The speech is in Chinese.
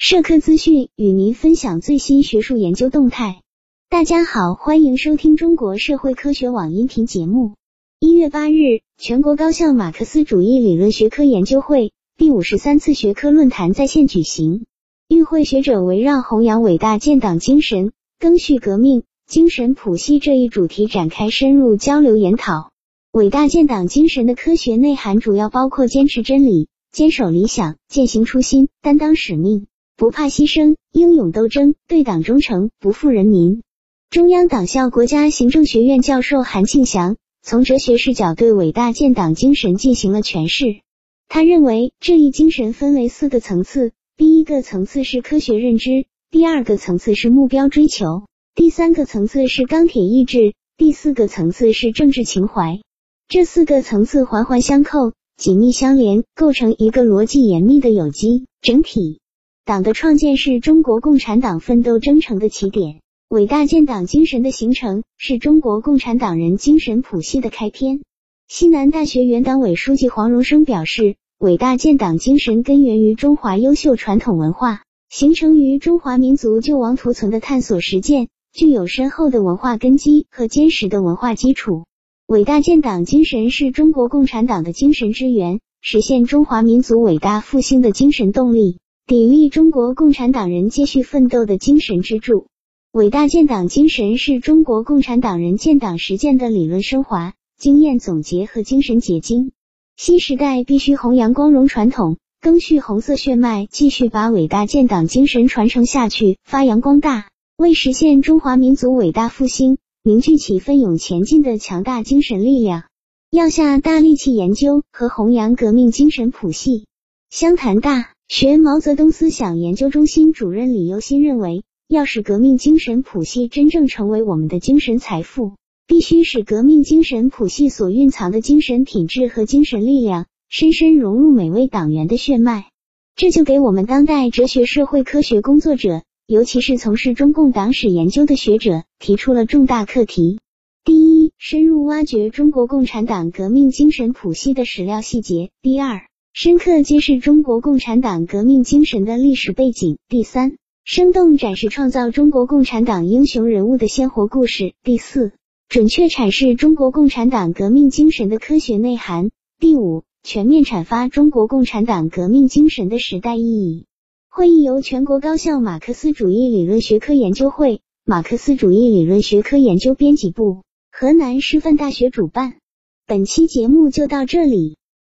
社科资讯与您分享最新学术研究动态。大家好，欢迎收听中国社会科学网音频节目。一月八日，全国高校马克思主义理论学科研究会第五十三次学科论坛在线举行，与会学者围绕弘扬伟大建党精神、赓续革命精神谱系这一主题展开深入交流研讨。伟大建党精神的科学内涵主要包括坚持真理、坚守理想、践行初心、担当使命。不怕牺牲，英勇斗争，对党忠诚，不负人民。中央党校国家行政学院教授韩庆祥从哲学视角对伟大建党精神进行了诠释。他认为，这一精神分为四个层次：第一个层次是科学认知，第二个层次是目标追求，第三个层次是钢铁意志，第四个层次是政治情怀。这四个层次环环相扣，紧密相连，构成一个逻辑严密的有机整体。党的创建是中国共产党奋斗征程的起点，伟大建党精神的形成是中国共产党人精神谱系的开篇。西南大学原党委书记黄荣生表示，伟大建党精神根源于中华优秀传统文化，形成于中华民族救亡图存的探索实践，具有深厚的文化根基和坚实的文化基础。伟大建党精神是中国共产党的精神之源，实现中华民族伟大复兴的精神动力。砥砺中国共产党人继续奋斗的精神支柱，伟大建党精神是中国共产党人建党实践的理论升华、经验总结和精神结晶。新时代必须弘扬光荣传统，赓续红色血脉，继续把伟大建党精神传承下去，发扬光大，为实现中华民族伟大复兴凝聚起奋勇前进的强大精神力量。要下大力气研究和弘扬革命精神谱系。湘潭大。学毛泽东思想研究中心主任李幼新认为，要使革命精神谱系真正成为我们的精神财富，必须使革命精神谱系所蕴藏的精神品质和精神力量深深融入每位党员的血脉。这就给我们当代哲学社会科学工作者，尤其是从事中共党史研究的学者，提出了重大课题：第一，深入挖掘中国共产党革命精神谱系的史料细节；第二，深刻揭示中国共产党革命精神的历史背景。第三，生动展示创造中国共产党英雄人物的鲜活故事。第四，准确阐释中国共产党革命精神的科学内涵。第五，全面阐发中国共产党革命精神的时代意义。会议由全国高校马克思主义理论学科研究会、马克思主义理论学科研究编辑部、河南师范大学主办。本期节目就到这里。